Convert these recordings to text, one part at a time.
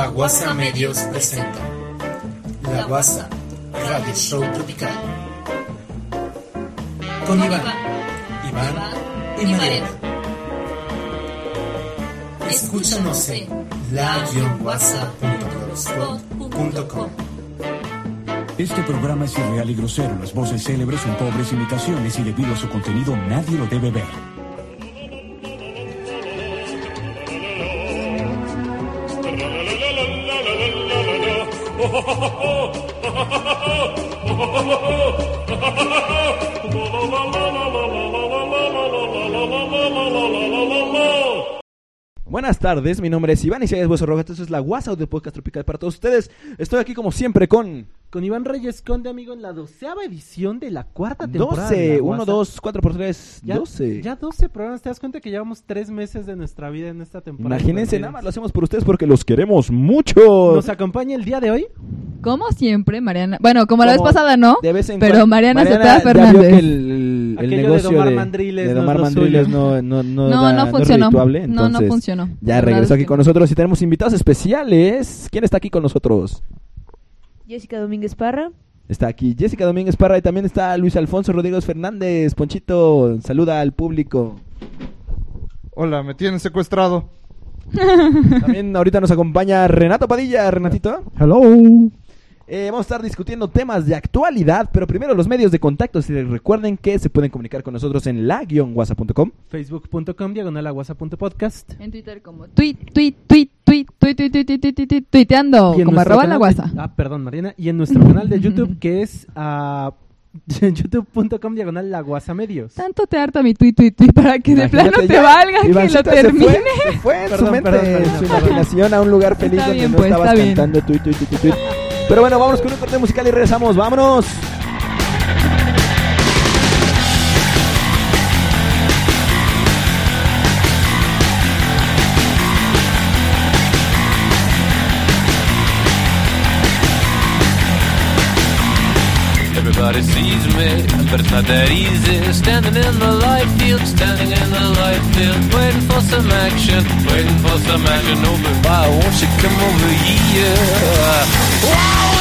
La Guasa Medios presenta La Guasa Radio Show Tropical con Iván, Iván y Mariana. Escúchanos en la-guasa.blogspot.com. Este programa es irreal y grosero. Las voces célebres son pobres imitaciones y debido a su contenido nadie lo debe ver. Buenas tardes, mi nombre es Iván es Hueso Roja, esto es la WhatsApp de Podcast Tropical para todos ustedes. Estoy aquí como siempre con Con Iván Reyes Conde, amigo, en la doceava edición de la cuarta temporada. de 12, La 1, Guasa. 2, 4 por 3, Ya, 12. Ya 12 programas. ¿Te das cuenta que llevamos tres meses de nuestra vida en esta temporada? Imagínense, nada más lo hacemos por ustedes porque los queremos mucho. Nos acompaña el día de hoy. Como siempre, Mariana. Bueno, como la vez pasada no. De vez en Pero cuando- Mariana Cepeda ya vio Fernández. que el, el Aquello de negocio domar de, mandriles de no es domar lo mandriles suyo. no, no, no, No, da- no es funcionó. redituable, no, no entonces funcionó. Ya La verdad regresó es aquí que con no. nosotros y tenemos invitados especiales. ¿Quién está aquí con nosotros? Jessica Domínguez Parra. Está aquí Jessica Domínguez Parra y también está Luis Alfonso Rodríguez Fernández. Ponchito, saluda al público. Hola, me tienen secuestrado. También ahorita nos acompaña Renato Padilla. Renatito. Hello. Eh, vamos a estar discutiendo temas de actualidad, pero primero los medios de contacto. Si recuerden que se pueden comunicar con nosotros en la-whatsapp.com. Facebook.com, diagonal WhatsApp.podcast. En Twitter como tweet, tweet, tweet, tweet, tweet, tweet, tweet, tweet, tweet, tweet, tuiteando. Como arroba la de- guasa. Ah, perdón, Mariana. Y en nuestro canal de YouTube, que es ah, youtube.com, diagonal la Guasa Medios. Tanto te harta mi tweet, tweet, tweet para que de Imagínate, plano te ya, valga que lo se termine. fue, Se fue en su Perdón, mente, perdón, Mariana, su perdón. imaginación a un lugar feliz Está donde bien, no pues, estabas cantando tuit, tuit, tuit, tuit, tuit. Pero bueno, vámonos con un corte musical y regresamos. ¡Vámonos! Everybody sees me, but it's not that easy. Standing in the light field, standing in the light field, waiting for some action, waiting for some action. But why won't you come over here? Why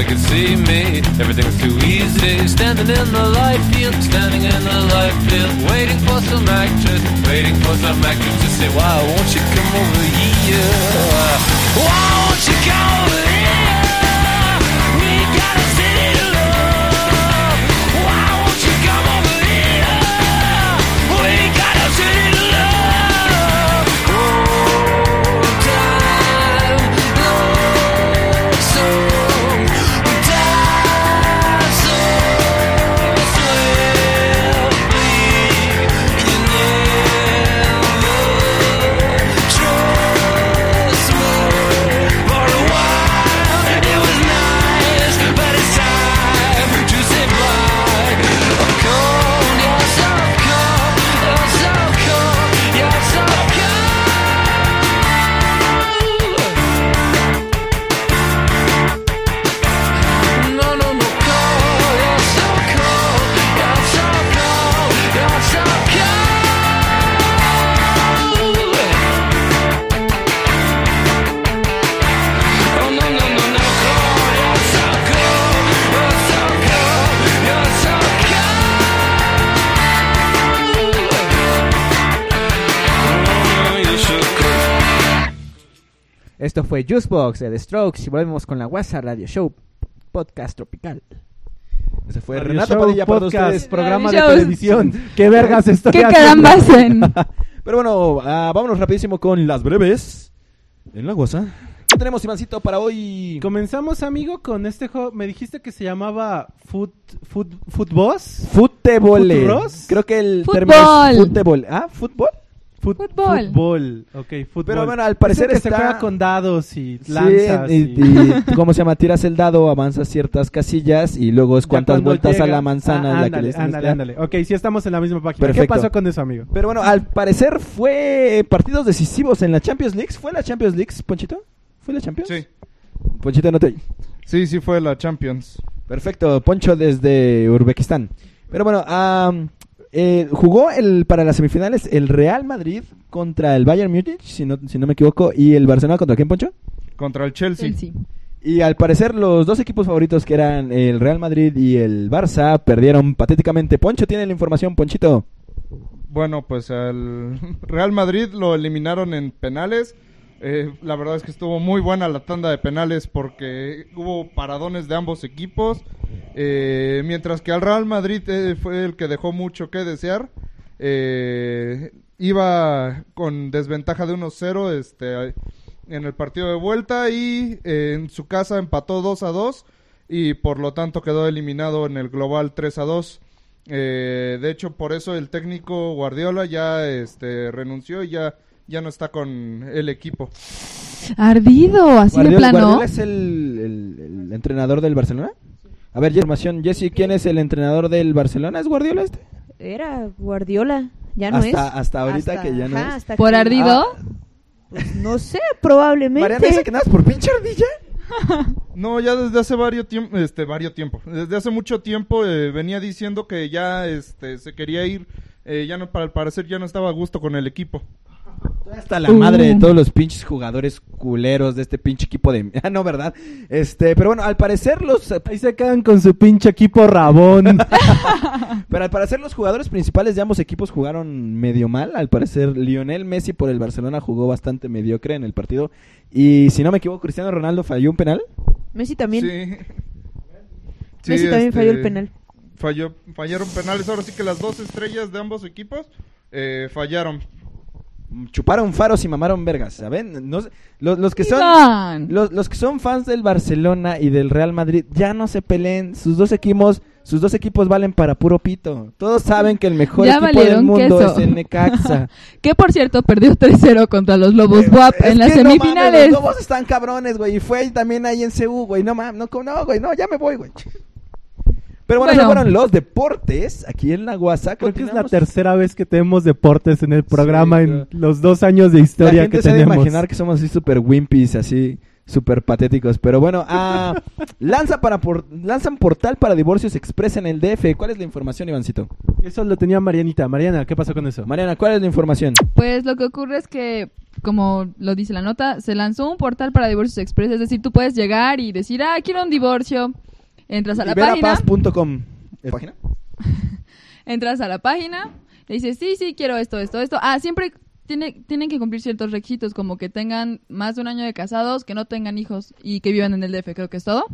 Nobody can see me, everything's too easy. Standing in the light field, standing in the light field, waiting for some actress, waiting for some actress to say, Why won't you come over here? Why won't you come over Esto fue Juicebox de The Strokes y volvemos con la WhatsApp Radio Show Podcast Tropical. Ese fue Radio Renato Show, Padilla para podcast, ustedes. programa de Radio Shows. televisión. ¿Qué vergas estoy ¿Qué caramba hacen? Pero bueno, ah, vámonos rapidísimo con las breves en la WhatsApp. ¿Qué tenemos, Ivancito, para hoy? Comenzamos, amigo, con este juego. Me dijiste que se llamaba Foot, foot, Footboss. Fútbol. ¿Futbros? Creo que el Fútbol. término es fútbol. ¿Ah? ¿Fútbol? Fut- Fútbol. Fútbol. Ok, fútbol. Pero bueno, al parecer Es está- se juega con dados y Sí, lanzas. y, y- y- ¿cómo se llama? Tiras el dado, avanzas ciertas casillas y luego es cuántas vueltas a llega- la manzana Ah, la que ándale, les ándale, ándale. Ok, sí estamos en la misma página. ¿Qué Perfecto. pasó con eso, amigo? Pero bueno, al parecer fue partidos decisivos en la Champions League. ¿Fue la Champions League, Ponchito? ¿Fue la Champions? Sí, Ponchito, no te sí, sí fue la Champions. Perfecto, Poncho desde Uzbekistán. Pero bueno, am, eh, jugó el para las semifinales el Real Madrid contra el Bayern Múnich, si no, si no me equivoco, y el Barcelona contra quién, Poncho? Contra el Chelsea. Chelsea. Y al parecer los dos equipos favoritos que eran el Real Madrid y el Barça perdieron patéticamente. Poncho tiene la información, Ponchito. Bueno, pues al Real Madrid lo eliminaron en penales. Eh, la verdad es que estuvo muy buena la tanda de penales porque hubo paradones de ambos equipos. Eh, mientras que al Real Madrid eh, fue el que dejó mucho que desear. Eh, iba con desventaja de 1-0 este, en el partido de vuelta y eh, en su casa empató 2 a 2 y por lo tanto quedó eliminado en el global 3 a 2. Eh, de hecho, por eso el técnico Guardiola ya este, renunció y ya, ya no está con el equipo. Ardido, así de plano. Guardiola es el, el- el entrenador del Barcelona. A ver, información, Jesse, ¿quién es el entrenador del Barcelona? ¿Es Guardiola este? Era Guardiola, ya no Hasta- es. hasta ahorita que ya no es. hasta ¿Por que- ardido? Pues no sé, probablemente. Mariana dice que nada por pinche ardilla. No, ya desde hace varios tiempo, este, varios tiempo, desde hace mucho tiempo eh, venía diciendo que ya, este, se quería ir, eh, ya no, para al parecer ya no estaba a gusto con el equipo. Hasta la madre de todos los pinches jugadores culeros de este pinche equipo de... Ah, no, ¿verdad? Este, pero bueno, al parecer los... Ahí se quedan con su pinche equipo rabón. Pero al parecer los jugadores principales de ambos equipos jugaron medio mal. Al parecer Lionel Messi por el Barcelona jugó bastante mediocre en el partido. Y si no me equivoco, Cristiano Ronaldo falló un penal. Messi también. Sí. Sí, Messi también este, falló el penal. Falló, fallaron penales, ahora sí que las dos estrellas de ambos equipos eh, fallaron. Chuparon faros y mamaron vergas, ¿saben? No los, los que son... Los, los que son fans del Barcelona y del Real Madrid ya no se peleen. Sus dos equipos, sus dos equipos valen para puro pito. Todos saben que el mejor Ya equipo del mundo queso. es el Necaxa. Que por cierto perdió 3-0 contra los Lobos Eh, WAP es en las que no mames, semifinales. los lobos están cabrones, güey. Y fue también ahí en CU, güey. No mames, no, no, güey, no, ya me voy, güey. Pero bueno, Bueno. esos fueron los deportes aquí en la WhatsApp. Creo que es la tercera vez que tenemos deportes en el programa Sí, en claro. los dos años de La historia gente que se tenemos. imaginar que somos así súper wimpies, así súper patéticos. Pero bueno, ah, lanza para por, lanzan portal para divorcios express en el DF. ¿Cuál es la información, Ivancito? Eso lo tenía Marianita. Mariana, ¿qué pasó con eso? Mariana, ¿cuál es la información? Pues lo que ocurre es que, como lo dice la nota, se lanzó un portal para divorcios express. Es decir, tú puedes llegar y decir, ah, quiero un divorcio. Entras a la página, Liberapaz.com. ¿Es página? entras a la página, le dices, sí, sí, quiero esto, esto, esto. Ah, siempre tiene, tienen que cumplir ciertos requisitos, como que tengan más de un año de casados, que no tengan hijos y que vivan en el DF, creo que es todo.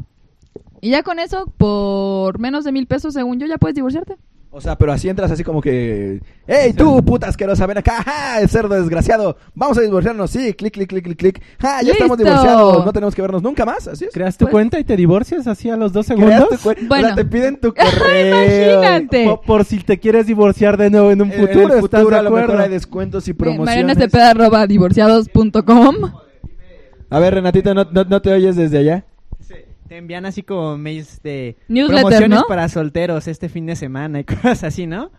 Y ya con eso, por menos de mil pesos, según yo, ya puedes divorciarte. O sea, pero así entras así como que... ¡Ey, tú, puta asquerosa! Ven acá. ¡Ja! El cerdo desgraciado. Vamos a divorciarnos. Sí, clic, clic, clic, clic, clic. ¡Ja! Ya estamos ¡Listo! divorciados. No tenemos que vernos nunca más. Así es. ¿Creas tu Pues- cuenta y te divorcias así a los dos Creas segundos? tu cuen- Bueno. O sea, te piden tu correo. Imagínate. Por, por si te quieres divorciar de nuevo en un En el futuro, ¿estás futuro de a lo mejor acuerdo? hay descuentos y promociones. Cepeda, arroba divorciados.com. A ver, Renatito, ¿no, no, no te oyes desde allá? Te envían así como mails de Newsletter, promociones ¿no? para solteros este fin de semana y cosas así, ¿no?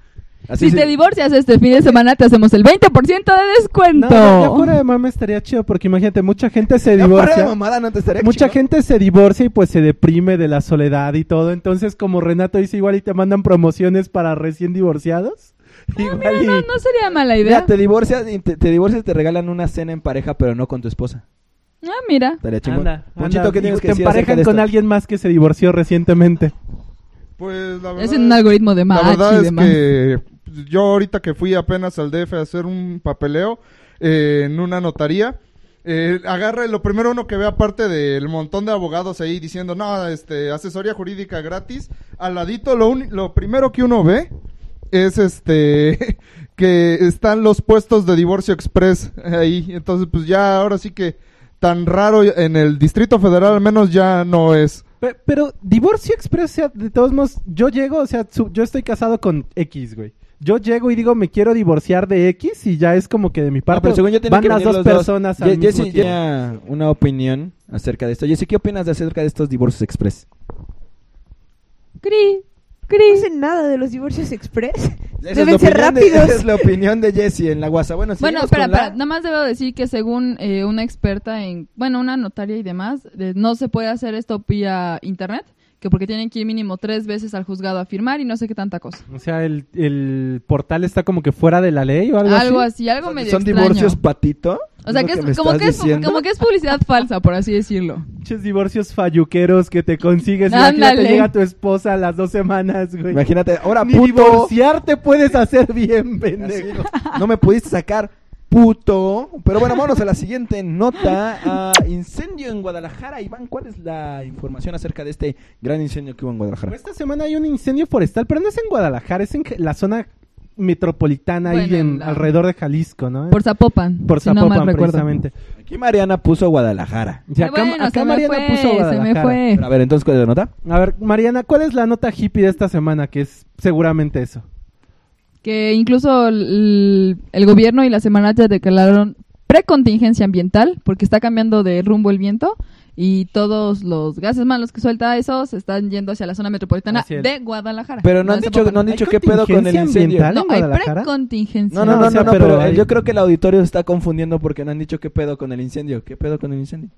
Así Si sí. te divorcias este fin de semana, te hacemos el 20% de descuento. No, ya fuera de mame estaría chido porque imagínate, mucha gente se Ya fuera de divorcia. mamada, no te estaría Mucha chingón? gente se divorcia y pues se deprime de la soledad y todo. Entonces, como Renato dice, igual y te mandan promociones para recién divorciados. Igual Mira, y- no, no sería mala idea. Ya, te divorcias y te, te divorcias y te regalan una cena en pareja, pero no con tu esposa. Ah, mira. Estaría chingón. Anda, Ponchito, anda, ¿qué tienes y que te decir acerca emparejan de con esto? alguien más que se divorció recientemente. Pues la verdad, Es en un algoritmo de la match verdad y es demás. que yo ahorita que fui apenas al DF a hacer un papeleo eh, en una notaría, eh, agarra y lo primero uno que ve aparte del montón de abogados ahí diciendo, no, este, asesoría jurídica gratis, al ladito lo, uni- lo primero que uno ve es este que están los puestos de divorcio express ahí. Entonces, pues ya ahora sí que tan raro en el Distrito Federal al menos ya no es. Pe- Pero, divorcio express, o sea, de todos modos, yo llego, o sea, su- yo estoy casado con X, güey. Yo llego y digo, me quiero divorciar de X y ya es como que de mi No, parte pero según yo tienen van que las dos personas al Ye- mismo tiempo. una opinión acerca de esto. Jessy, ¿qué opinas de acerca de estos divorcios express? Cri, No cri. sé nada de los divorcios express. Esa es ser de- rápidos. esa es la opinión de Jessy en la WhatsApp. Bueno, Bueno, espera, la- nada más debo decir que según eh, una experta en, bueno, una notaria y demás, eh, no se puede hacer esto vía internet, que porque tienen que ir mínimo tres veces al juzgado a firmar y no sé qué tanta cosa. O sea, el, el portal está como que fuera de la ley o algo, Algo así. así, algo O sea, medio ¿Son extraño. divorcios patito? O sea, que es como estás que es, como que es publicidad falsa, por así decirlo. Muchos divorcios falluqueros que te consigues. Imagínate, llega tu esposa a las dos semanas, güey. Imagínate, ahora Ni puto, divorciarte puedes hacer bien, Así, pendejo. no me pudiste sacar puto. Pero bueno, vámonos a la siguiente nota. Ah, incendio en Guadalajara. Iván, ¿cuál es la información acerca de este gran incendio que hubo en Guadalajara? Esta semana hay un incendio forestal, pero no es en Guadalajara, es en la zona metropolitana ahí Bueno, en, la- alrededor de Jalisco, ¿no? Por Zapopan, Por si no Zapopan, recuerdo. precisamente. Aquí Mariana puso Guadalajara. Y acá, Bueno, acá se me Mariana fue, puso se me Guadalajara. fue. Pero a ver, entonces, ¿cuál es la nota? A ver, Mariana, ¿cuál es la nota hippie de esta semana? Que es seguramente eso. Que incluso el, el gobierno y la Semarnat ya declararon precontingencia ambiental porque está cambiando de rumbo el viento y todos los gases malos que suelta eso se están yendo hacia la zona metropolitana de Guadalajara. Pero no han dicho, no han ¿Hay dicho qué pedo con el incendio. No, hay precontingencia. No, no, No, no, pero pero, hay- yo creo que el auditorio se está confundiendo porque no han dicho qué pedo con el incendio. ¿Qué pedo con el incendio?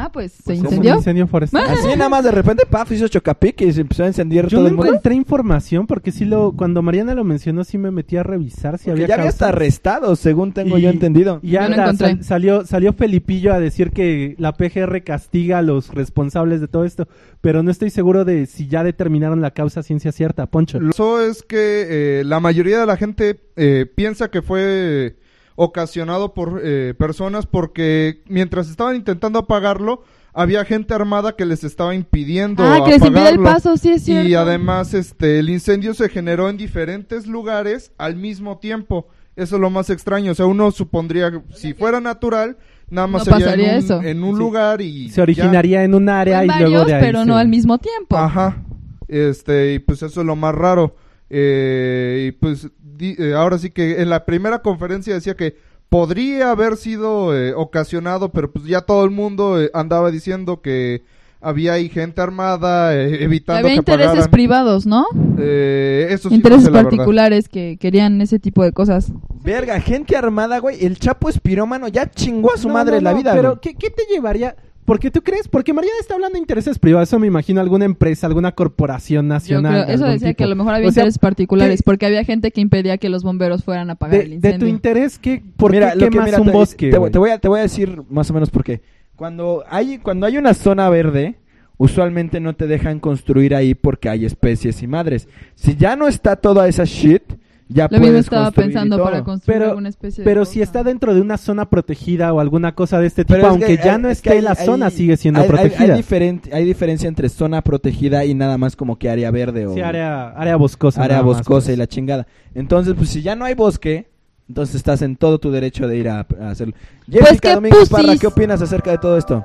Ah, pues se Pues, ¿cómo incendió. un incendio forestal. Así nada más de repente, paf, hizo chocapic y se empezó a encender Yo todo no el mundo. encontré información porque sí lo cuando Mariana lo mencionó sí me metí a revisar si Porque había ya había causas. hasta arrestado, según tengo Y- yo entendido. Y Yo no anda, encontré. sal- salió, salió Felipillo a decir que la PGR castiga a los responsables de todo esto, pero no estoy seguro de si ya determinaron la causa ciencia cierta, Poncho. Lo que pasó es que eh, la mayoría de la gente eh, piensa que fue ocasionado por eh, personas porque mientras estaban intentando apagarlo, había gente armada que les estaba impidiendo Ah, que les impide el apagarlo. paso, sí es cierto. Y además, este, el incendio se generó en diferentes lugares al mismo tiempo. Eso es lo más extraño. O sea, uno supondría, si fuera natural, nada más No sería en un, eso. en un Sí. lugar y Se originaría en un área En y varios, luego de ahí pero no al mismo tiempo. Ajá. Este, y pues eso es lo más raro. Eh, y pues di- eh, ahora sí que en la primera conferencia decía que podría haber sido eh, ocasionado, pero pues ya todo el mundo eh, andaba diciendo que había ahí gente armada eh, Que evitando había que intereses privados, ¿no? Eh, eso sí no intereses sé la verdad. particulares que querían ese tipo de cosas. Verga, gente armada, güey. El Chapo es pirómano, ya chingó a su No, madre no, la no, vida, Pero. ¿qué, qué te llevaría? Porque tú crees, porque Mariana está hablando de intereses privados, eso me imagino alguna empresa, alguna corporación Yo nacional. creo, eso decía tipo. que a lo mejor había O sea, intereses particulares, ¿qué- porque había gente que impedía que los bomberos fueran a apagar el de, de incendio. tu interés, ¿qué, ¿por Mira, qué quemas mira, un te- bosque? Te, te voy a, te voy a decir más o menos por qué. Cuando hay, cuando hay una zona verde, usualmente no te dejan construir ahí porque hay especies y madres. Si ya no está toda esa shit, ya Lo puedes mismo estaba pensando todo. para construir Pero, alguna especie de pero cosa. si está dentro de una zona protegida o alguna cosa de este tipo, Pero es aunque que ya hay- no es que esté hay- la hay- zona, sigue siendo protegida. Hay, diferen- hay diferencia entre zona protegida y nada más como que área verde o Sí, área, área boscosa. área más, boscosa pues. y la chingada. Entonces, pues si ya no hay bosque, entonces estás en todo tu derecho de ir a, a hacerlo. Pues Jessica Domínguez Parra. ¿qué opinas acerca de todo esto?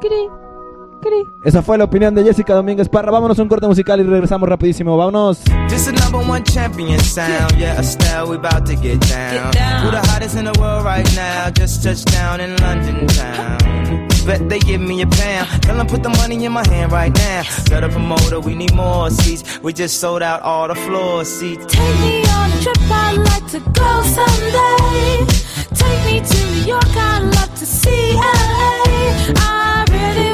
Cri, cri. Esa fue la opinión de Jessica Domínguez Parra. Vámonos a un corte musical y regresamos rapidísimo. Vámonos. This the number one champion sound. Yeah, Estelle, we about to get down. Who the hottest in the world right now? Just touched down in London town. Bet they give me a pound. Tell them put the money in my hand right now. Better promoter, we need more seats. We just sold out all the floor seats. Take me on a trip, I'd like to go someday. Take me to New York, I'd love to see LA. I really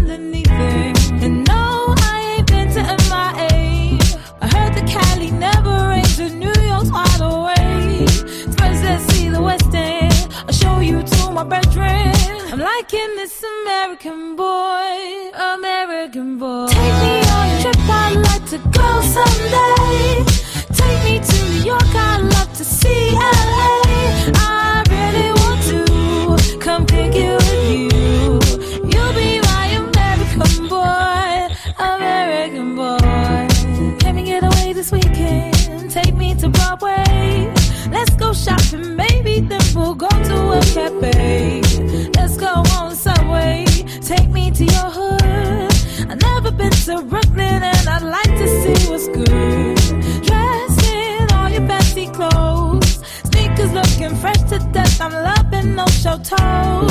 American no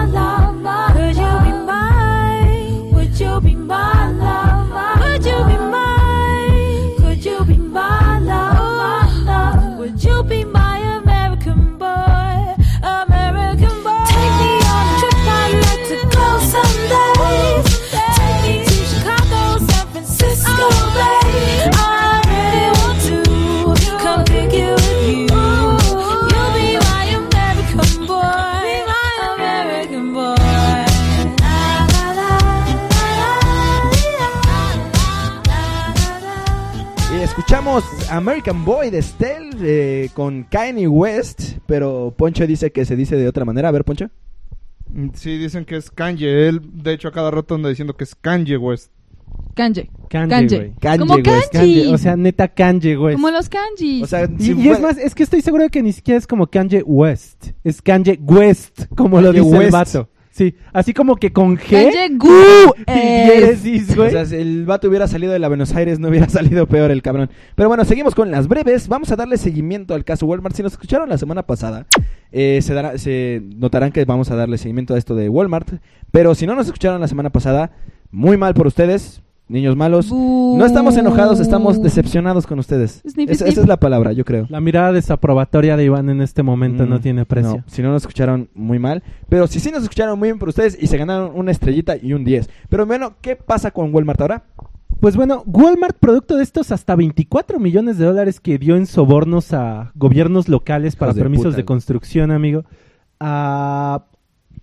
American Boy de Stell eh, con Kanye West, pero Poncho dice que se dice de otra manera. A ver, Poncho. Mm, Sí, dicen que es Kanye. Él, de hecho, a cada rato anda diciendo que es Kanye West. Kanye. Kanye, Kanye. güey. Kanye Como West. kanji. Kanye, o sea, neta Kanye, güey. Como los kanjis. O sea, Y, si y es más, es que estoy seguro de que ni siquiera es como Kanye West. Es Kanye West, como lo dice el West. vato. Sí, así como que con G Kanye Q y West. diéresis, O güey. sea, si el vato hubiera salido de la Buenos Aires, no hubiera salido peor el cabrón. Pero bueno, seguimos con las breves. Vamos a darle seguimiento al caso Walmart. Si nos escucharon la semana pasada, eh, se, dará- se notarán que vamos a darle seguimiento a esto de Walmart. Pero si no nos escucharon la semana pasada, muy mal por ustedes, niños malos. No estamos enojados, estamos decepcionados con ustedes. Esa, es la palabra, yo creo. La mirada desaprobatoria de Iván en este momento no Mm, tiene precio. no, si no nos escucharon muy mal. Pero si sí nos escucharon muy bien por ustedes y se ganaron una estrellita y un 10. Pero bueno, ¿qué pasa con Walmart ahora? Pues bueno, Walmart, producto de estos hasta 24 millones de dólares que dio en sobornos a gobiernos locales para Hijos de permisos puta, de güey. construcción, amigo. a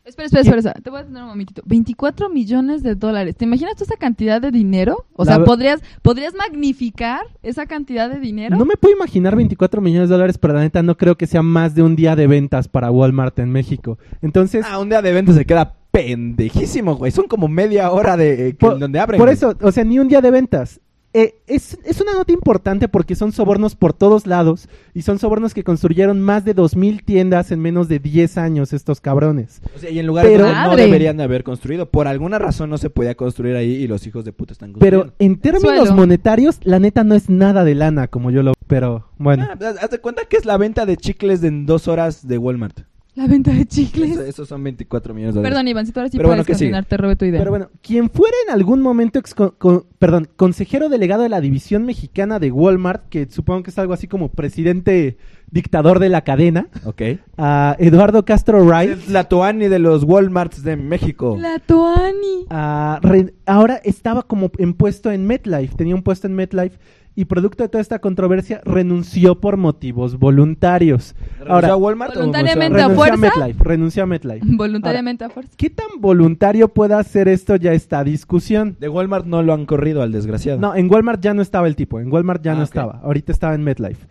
Espera, espera, espera, espera. Te voy a tener un momentito. 24 millones de dólares. ¿Te imaginas tú esa cantidad de dinero? O La sea, ¿podrías, ¿podrías magnificar esa cantidad de dinero? No me puedo imaginar 24 millones de dólares, pero la neta no creo que sea más de un día de ventas para Walmart en México. Entonces, Ah, un día de evento se queda pendejísimo, güey. Son como media hora de eh, por, donde abren. por güey. eso, o sea, ni un día de ventas. Eh, es, es una nota importante porque son sobornos por todos lados y son sobornos que construyeron más de 2.000 tiendas en menos de 10 años estos cabrones. O sea, y en lugares Pero- donde no deberían de haber construido. Por alguna razón no se podía construir ahí y los hijos de puta están Pero construyendo. en términos Suelo. monetarios, la neta no es nada de lana como yo lo... Pero bueno. Ah, haz- de cuenta que es la venta de chicles en dos horas de Walmart. La venta de chicles. Eso, esos son 24 millones de dólares. Perdón, Ivancito, ahora sí Pero bueno, puedes ¿qué sigue? continuar. Te robé tu idea. Pero bueno, quien fuera en algún momento, ex- con- con- perdón, consejero delegado de la división mexicana de Walmart, que supongo que es algo así como presidente dictador de la cadena, Ok. a Eduardo Castro Wright. Es la Tuani de los Walmarts de México. La Tuani. a re- ahora estaba como en puesto en MetLife, tenía un puesto en MetLife y producto de toda esta controversia renunció por motivos voluntarios. ¿Renunció a Walmart Voluntariamente renunció a fuerza. MetLife, renunció a MetLife. Voluntariamente a fuerza. ¿Qué tan voluntario puede hacer esto ya esta discusión? De Walmart no lo han corrido al desgraciado. No, en Walmart ya no estaba el tipo, en Walmart ya Ah, no estaba, ahorita estaba en MetLife.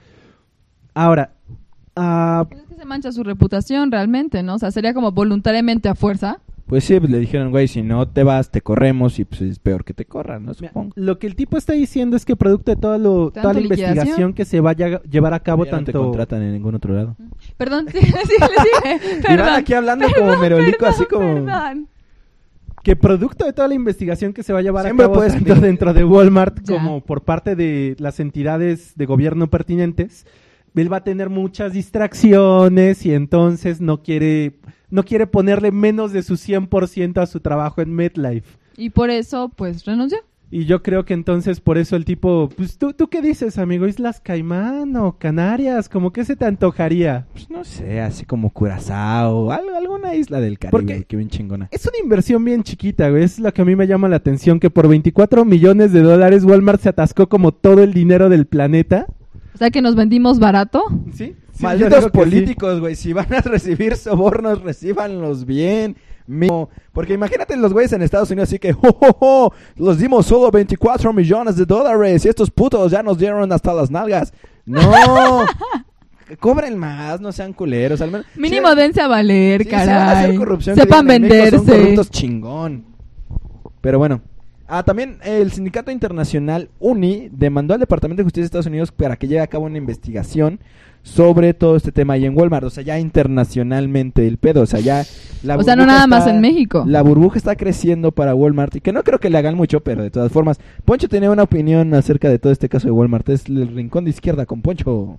Ahora, ah, Es que se mancha su reputación realmente, ¿no? O sea, sería como voluntariamente a fuerza. Pues sí, pues le dijeron, güey, si no te vas, te corremos y pues es peor que te corran, ¿no? mira, Supongo. lo que el tipo está diciendo es que producto de todo lo, Tanto toda la liquidación. investigación que se vaya a llevar a cabo Ya no te tanto... contratan en ningún otro lado. Perdón, sí, sí, sigue. Y van aquí hablando como merolico, así como... Perdón. que producto de toda la investigación que se va a llevar Siempre a cabo tanto dentro de Walmart Ya. como por parte de las entidades de gobierno pertinentes, él va a tener muchas distracciones y entonces no quiere no quiere ponerle menos de su 100% a su trabajo en MetLife. Y por eso, pues, renunció. Y yo creo que entonces por eso el tipo, pues tú, ¿tú qué dices, amigo? ¿Islas Caimán o Canarias? ¿Cómo que se te antojaría? Pues no sé, así como Curazao, al- alguna isla del Caribe, Porque- que bien chingona. Es una inversión bien chiquita, güey. Es lo que a mí me llama la atención, que por 24 millones de dólares Walmart se atascó como todo el dinero del planeta. O sea, que nos vendimos barato. ¿Sí? Malditos políticos, güey, si van a recibir sobornos, recíbanlos bien. mínimo. Porque imagínate los güeyes en Estados Unidos así que, ¡jo, jo, jo! Los dimos solo 24 millones de dólares y estos putos ya nos dieron hasta las nalgas. ¡No! Cobren más, no sean culeros. Al menos, Mínimo si- dense a valer, Sí, si van a hacer caray. corrupción, que Sepan digan, "En México Son venderse. corruptos chingón. Pero bueno. Ah, también el Sindicato Internacional UNI demandó al Departamento de Justicia de Estados Unidos para que lleve a cabo una investigación sobre todo este tema ahí en Walmart. O sea, ya internacionalmente el pedo. O sea, ya la O sea, no burbuja nada más está- en México. La burbuja está creciendo para Walmart. Y que no creo que le hagan mucho, pero de todas formas. Poncho tenía una opinión acerca de todo este caso de Walmart. Es el rincón de izquierda con Poncho.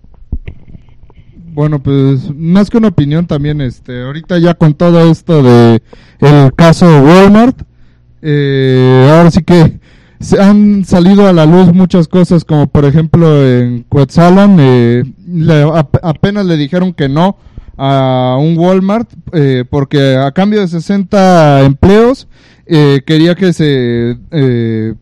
Bueno, pues más que una opinión también, este, ahorita ya con todo esto de el caso de Walmart, eh, ahora sí que se han salido a la luz muchas cosas, como por ejemplo en Quetzalan, eh, apenas le dijeron que no a un Walmart, eh, porque a cambio de 60 empleos, eh, quería que se eh,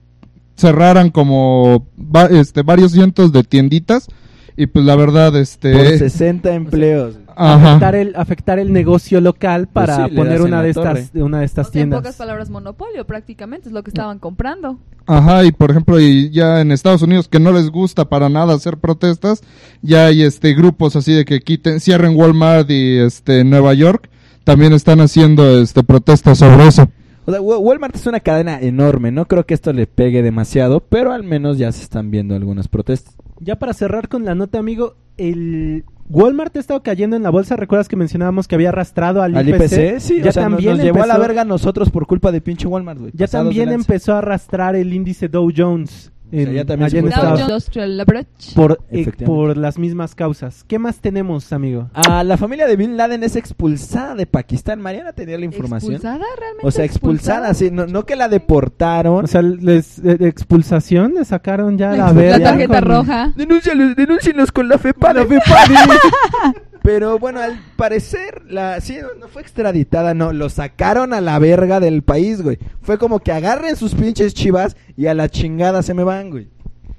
cerraran como este, varios cientos de tienditas, y pues la verdad, este... Por 60 empleos. Ajá. Afectar el, afectar el negocio local Pues para sí, poner una de, estas, una de estas O sea, en tiendas. pocas palabras, monopolio prácticamente es lo que estaban comprando. Ajá, y por ejemplo, y ya en Estados Unidos que no les gusta para nada hacer protestas, ya hay este grupos así de que quiten, cierren Walmart y este Nueva York, también están haciendo este protestas sobre eso. O sea, Wa- Walmart es una cadena enorme. No creo que esto le pegue demasiado, pero al menos ya se están viendo algunas protestas. Ya para cerrar con la nota, amigo, el Walmart ha estado cayendo en la bolsa. ¿Recuerdas que mencionábamos que había arrastrado al, Al IPC, sí, ya o sea, nos- también nos, llevó a la verga nosotros por culpa de pinche Walmart, güey. Ya también empezó a arrastrar el índice Dow Jones. En- ya también allá en Estados- Leverage. por, eh, por las mismas causas. ¿Qué más tenemos, amigo? Ah, la familia de Bin Laden es expulsada de Pakistán. Mariana tenía la información. ¿Expulsada realmente? O sea, expulsada, sí. No, no que la deportaron. O sea, les, de, de expulsación le sacaron ya la, La verga tarjeta con- roja. Denúncialos, denúncienos con la FEPA. La Pero bueno, al parecer, la sí, no, no fue extraditada, no. Lo sacaron a la verga del país, güey. Fue como que agarren sus pinches chivas y a la chingada se me van, güey.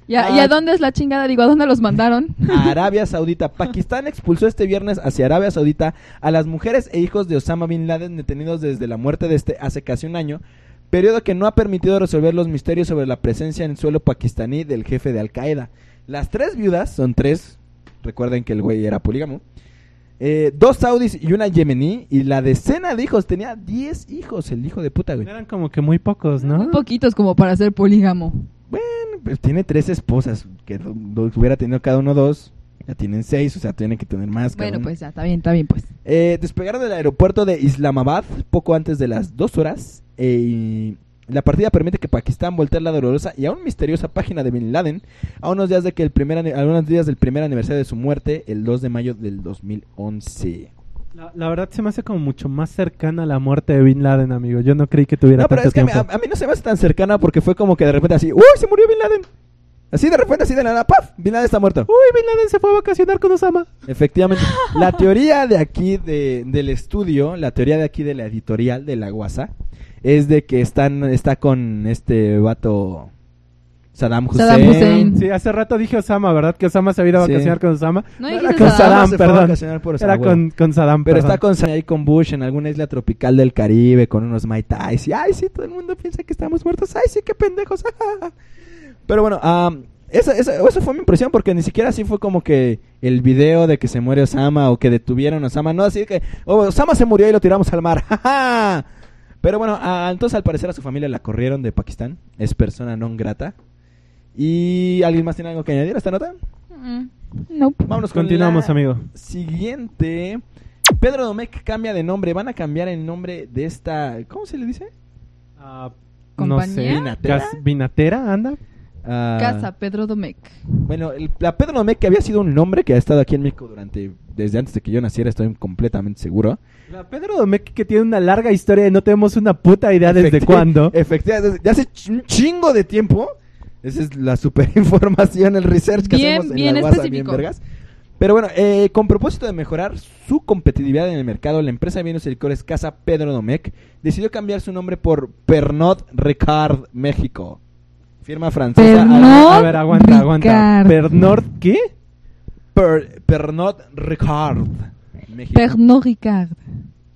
¿Y a, Ah. y a dónde es la chingada? Digo, ¿a dónde los mandaron? a Arabia Saudita. Pakistán expulsó este viernes hacia Arabia Saudita a las mujeres e hijos de Osama Bin Laden detenidos desde la muerte de este hace casi un año, periodo que no ha permitido resolver los misterios sobre la presencia en suelo pakistaní del jefe de Al Qaeda. Las tres viudas, son tres, recuerden que el güey era polígamo, eh, dos saudis y una yemení, y la decena de hijos, tenía 10 hijos el hijo de puta, güey. Eran como que muy pocos, ¿no? Muy poquitos como para ser polígamo. Bueno, pues tiene tres esposas, que hubiera tenido cada uno dos, ya tienen seis, o sea, tienen que tener más. Bueno, pues ya, está bien, está bien, pues. Eh, despegaron del aeropuerto de Islamabad poco antes de las dos horas. eh, y la partida permite que Pakistán voltee la dolorosa y aún misteriosa página de Bin Laden a unos días de que el primer a unos días del primer aniversario de su muerte, el 2 de mayo del 2011. La, la verdad se me hace como mucho más cercana a la muerte de Bin Laden, amigo. Yo no creí que tuviera No, pero tanto es que a mí, tiempo. a- a mí no se me hace tan cercana porque fue como que de repente así, ¡Uy, se murió Bin Laden! Así de repente, así de la nada, ¡paf! Bin Laden está muerto. Uy, Bin Laden se fue a vacacionar con Osama. Efectivamente. La teoría de aquí de, del estudio, la teoría de aquí de la editorial de la Guasa, es de que están, está con este vato Saddam Hussein. Saddam Hussein. Sí, hace rato dije Osama, ¿verdad? Que Osama se había ido a Sí. vacacionar con Osama. No era dijiste con Saddam. Saddam, Se fue a perdón. vacacionar por Era Saddam. con, con Saddam, Pero perdón. está con, ahí con Bush en alguna isla tropical del Caribe con unos Mai Tais. Y ay, sí, todo el mundo piensa que estamos muertos. Ay, sí, qué pendejos. Pero bueno, esa, esa, esa fue mi impresión porque ni siquiera así fue como que el video de que se muere Osama o que detuvieron a Osama. No, así que oh, Osama se murió y lo tiramos al mar. Pero bueno, entonces al parecer a su familia la corrieron de Pakistán. Es persona non grata. ¿Y alguien más tiene algo que añadir a esta nota? Mm, Nope. Vámonos con Continuamos, la amigo. Siguiente. Pedro Domecq cambia de nombre. Van a cambiar el nombre de esta. ¿Cómo se le dice? Ah, no ¿Compañía? sé. ¿Vinatera? Gas- ¿Vinatera? Anda. Ah, Casa Pedro Domecq. Bueno, el- la Pedro Domecq que había sido un nombre que ha estado aquí en México durante. Desde antes de que yo naciera, estoy completamente seguro. La Pedro Domecq que tiene una larga historia y no tenemos una puta idea desde cuándo. Efectivamente, ya hace ch- un chingo de tiempo. Esa es la super información, el research que Bien, hacemos en bien la WhatsApp, específico. bien vergas. Pero bueno, eh, con propósito de mejorar su competitividad en el mercado, la empresa de vinos y licores Casa Pedro Domecq decidió cambiar su nombre por Pernod Ricard México. Firma francesa. Pernod A ver, aguanta, aguanta. Ricard. ¿Pernod qué? Per- Pernod Ricard México. Pernod Ricard.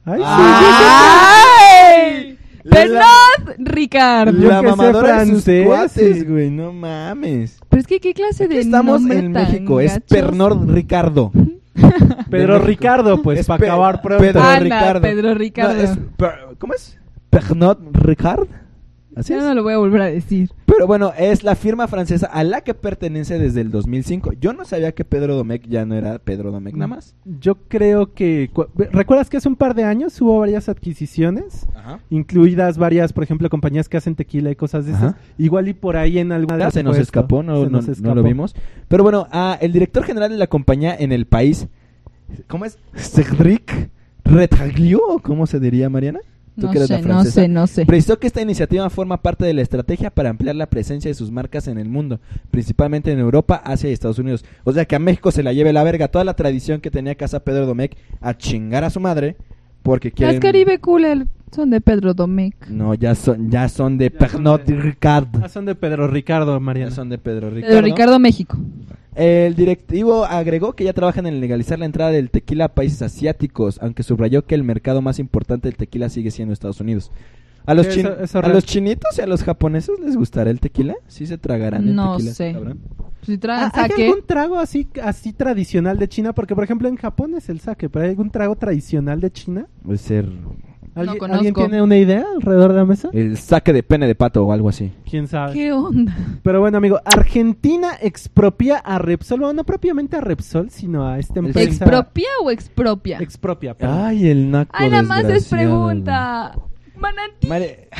Ay, sí, ¡Ay! Pernod Ricard. Yo La mamadora de sus cuates, güey, no mames. Pero es que, ¿qué clase de estamos en México, es? Pernod Ricardo. Pedro. Ricardo, pues, Es para acabar pronto. Pedro Ricardo. Pedro Ricardo. ¿Cómo es? Pernod Ricard. Así Ya no lo voy a volver a decir. Pero bueno, es la firma francesa a la que pertenece desde el 2005. Yo no sabía que Pedro Domecq ya no era Pedro Domecq nada más. Yo creo que... cu- ¿Recuerdas que hace un par de años hubo varias adquisiciones? Ajá. Incluidas varias, por ejemplo, compañías que hacen tequila y cosas de esas. Ajá. Igual y por ahí en alguna... Ya se nos escapó, no, Se no, nos no lo escapó. vimos. Pero bueno, ah, el director general de la compañía en el país, ¿cómo es? Cedric Retaglio, ¿cómo se diría, Mariana? Tú No que eres la sé, no sé, no sé. Precisó que esta iniciativa forma parte de la estrategia para ampliar la presencia de sus marcas en el mundo, principalmente en Europa, Asia y Estados Unidos. O sea que a México se la lleve la verga toda la tradición que tenía Casa Pedro Domecq a chingar a su madre porque quieren... Las Caribe Cooler son de Pedro Domecq. No, ya son, ya son de Ya Pernod de- Ricard. Ah, son de Pedro Ricardo, Ya Mariana. son de Pedro Ricardo. Pedro Ricardo México. El directivo agregó que ya trabajan en legalizar la entrada del tequila a países asiáticos, aunque subrayó que el mercado más importante del tequila sigue siendo Estados Unidos. A los, Sí, chin- eso- eso a los chinitos y a los japoneses les gustará el tequila? ¿Sí se tragarán el No tequila? sé. cabrón? Si Ah, ¿Hay algún trago así, así tradicional de China? Porque, por ejemplo, en Japón es el sake, pero ¿hay algún trago tradicional de China? Puede ser ¿Alguien, conozco. ¿alguien tiene una idea alrededor de la mesa? el saque de pene de pato o algo así. ¿Quién sabe? ¿Qué onda? Pero bueno, amigo, Argentina expropia a Repsol, bueno, no propiamente a Repsol, sino a esta empresa. ¿Expropia o expropia? Expropia, perdón. Ay, el naco Ay, nada más es pregunta. Manatí. Mare-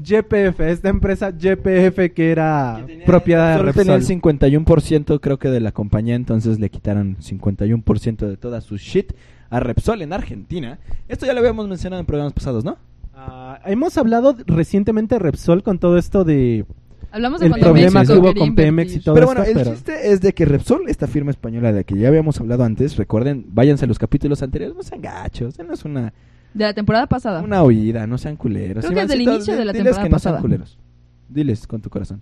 YPF, esta empresa YPF que era propiedad de Solo tenía el Repsol. 51% creo que de la compañía, entonces le quitaron 51% de toda su shit a Repsol en Argentina. Esto ya lo habíamos mencionado en programas pasados, ¿no? Ah, hemos hablado recientemente de Repsol con todo esto de Hablamos de el problema México que hubo con Pemex y todo pero esto, bueno, el pero- chiste es de que Repsol, esta firma española de la que ya habíamos hablado antes, recuerden, váyanse a los capítulos anteriores, no sean gachos, no es una, De la temporada pasada. una oída, no sean culeros. Creo que desde el inicio de la diles temporada que no sean pasada. culeros. Diles con tu corazón.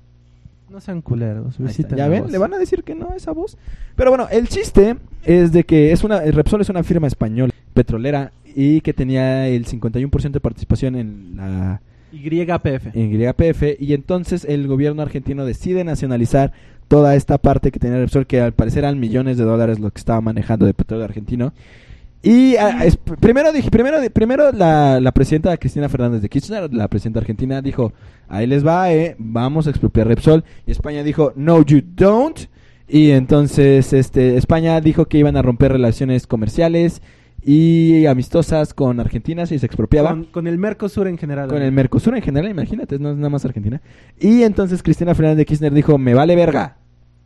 No sean culeros, Ya ven, voz. le van a decir que no a esa voz. Pero bueno, el chiste es de que es una, Repsol es una firma española, petrolera, y que tenía el 51% de participación en la YPF. en YPF y entonces el gobierno argentino decide nacionalizar toda esta parte que tenía Repsol que al parecer eran millones de dólares lo que estaba manejando de petróleo argentino y ah, es- primero dije primero primero la, la presidenta Cristina Fernández de Kirchner la presidenta argentina dijo ahí les va eh, vamos a expropiar Repsol y España dijo no you don't y entonces este España dijo que iban a romper relaciones comerciales y amistosas con Argentina si se expropiaba Con, con el Mercosur en general. con el Mercosur en general, imagínate, no es nada más Argentina. Y entonces Cristina Fernández de Kirchner dijo, me vale verga.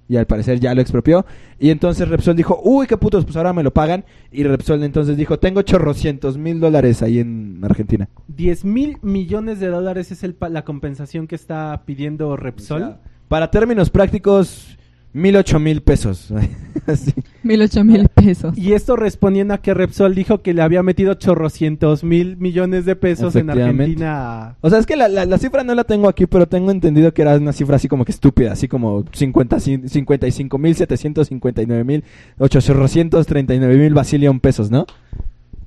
Y al parecer ya lo expropió. Y entonces Repsol dijo, uy, qué putos, pues ahora me lo pagan. Y Repsol entonces dijo, tengo chorrocientos mil dólares ahí en Argentina. 10 mil millones de dólares es el pa- la compensación que está pidiendo Repsol. O sea, Para términos prácticos, mil ocho mil pesos. Mil ocho mil pesos. Y esto respondiendo a que Repsol dijo que le había metido chorrocientos mil millones de pesos en. Argentina. O sea, es que la, la- la cifra no la tengo aquí, pero tengo entendido que era una cifra así como que estúpida, así como 50, 55 mil 759 mil 839 mil basilion pesos, ¿no?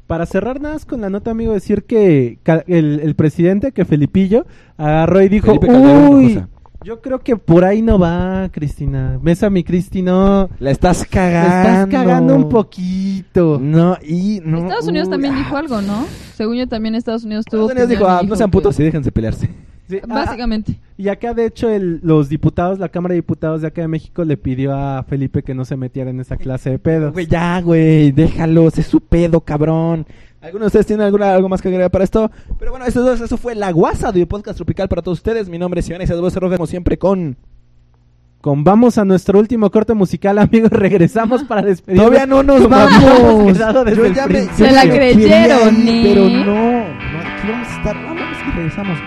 Para cerrar nada más con la nota, amigo, decir que el, el presidente, que Felipillo, agarró y dijo, Felipe Calderón uy, Hinojosa". Yo creo que por ahí no va, Cristina. Mesa, mi Cristi, no. La estás La cagando. estás cagando un poquito. No, y no. Estados Unidos uy, también ah. dijo algo, ¿no? Según yo también Estados Unidos tuvo Estados Unidos dijo, ah, no sean que- putos y déjense pelearse. Sí, ah, Básicamente. Y acá, de hecho, el- los diputados, la Cámara de Diputados de acá de México le pidió a Felipe que no se metiera en esa clase de pedos. Güey, ya, güey, déjalos, es su pedo, cabrón. ¿Alguno de ustedes tiene alguna, algo más que agregar para esto? Pero bueno, eso, eso fue la guasa de Podcast Tropical para todos ustedes. Mi nombre es Iván y se Rojas, como siempre, con... Con vamos a nuestro último corte musical, amigos. Regresamos para despedir. Todavía no nos vamos. Yo ya me-. Se la creyeron, ¿eh? Pero no, no, aquí vamos a estar. Vamos y regresamos.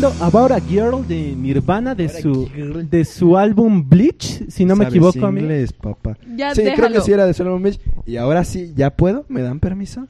Escuchando About a Girl de Nirvana de su de su álbum Bleach, si no me ¿Sabes equivoco, amigo. inglés, papá. Ya sí, creo déjalo. que sí era de Solomon Beach. Y ahora sí, ¿ya puedo? ¿Me dan permiso?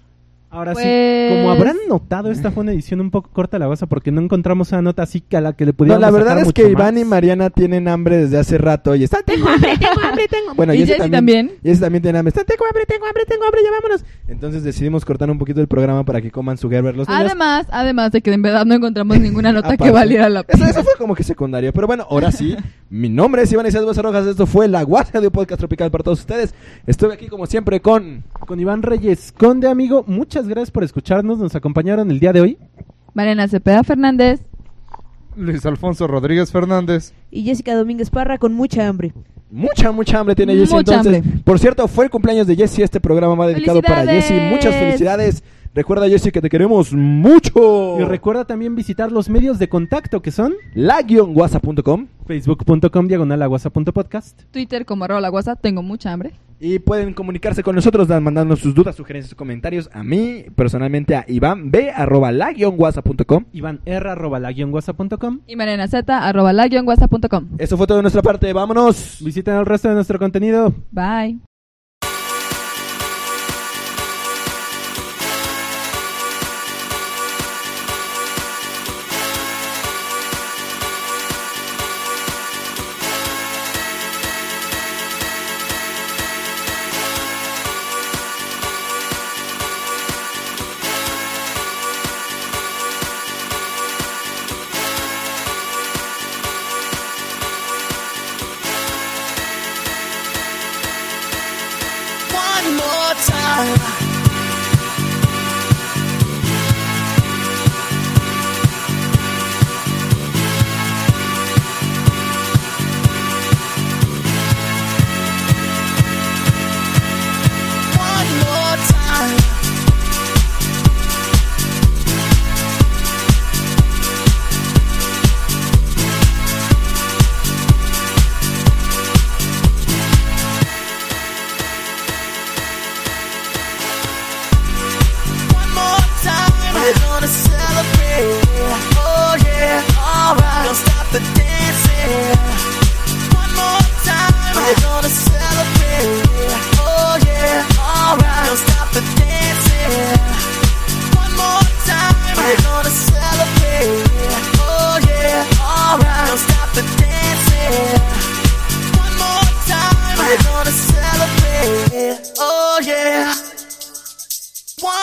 Ahora sí, Pues- como habrán notado, esta fue una edición un poco corta la cosa porque no encontramos una nota así que a la que le No, pudiéramos la verdad sacar es que Iván más. y Mariana tienen hambre desde hace rato y están, tengo hambre, tengo hambre, tengo Bueno, ¿Y Jessy Jessy también? Jessy también tiene hambre, están, tengo hambre, tengo hambre, tengo hambre, ya vámonos. Entonces decidimos cortar un poquito el programa para que coman su Gerber los niños. Además, además de que en verdad no encontramos ninguna nota que valiera la pena. eso fue como que secundario. Pero bueno, ahora sí. mi nombre es Iván Isaac Rojas. Esto fue La Guasa de un Podcast Tropical para todos ustedes. Estuve aquí como siempre con... Con Iván Reyes Conde, amigo, muchas gracias por escucharnos, nos acompañaron el día de hoy. Mariana Cepeda Fernández. Luis Alfonso Rodríguez Fernández. Y Jessica Domínguez Parra con mucha hambre. Mucha, mucha hambre tiene Jessy. Mucha Entonces, hambre. por cierto, fue el cumpleaños de Jessy. Este programa va dedicado para. Jessy. Muchas felicidades. Recuerda, Jesse, que te queremos mucho. Y recuerda también visitar los medios de contacto que son la-whatsapp.com facebook.com diagonal whatsapp.podcast. Twitter como arroba la guasa, tengo mucha hambre. y pueden comunicarse con nosotros dan- mandándonos sus dudas, sugerencias, comentarios a mí, personalmente a Iván B arroba la-whatsapp.com. Iván R arroba la. Y Mariana Z arroba la guasa.com. Eso fue todo de nuestra parte, vámonos. Visiten el resto de nuestro contenido. Bye.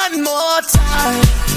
One more time.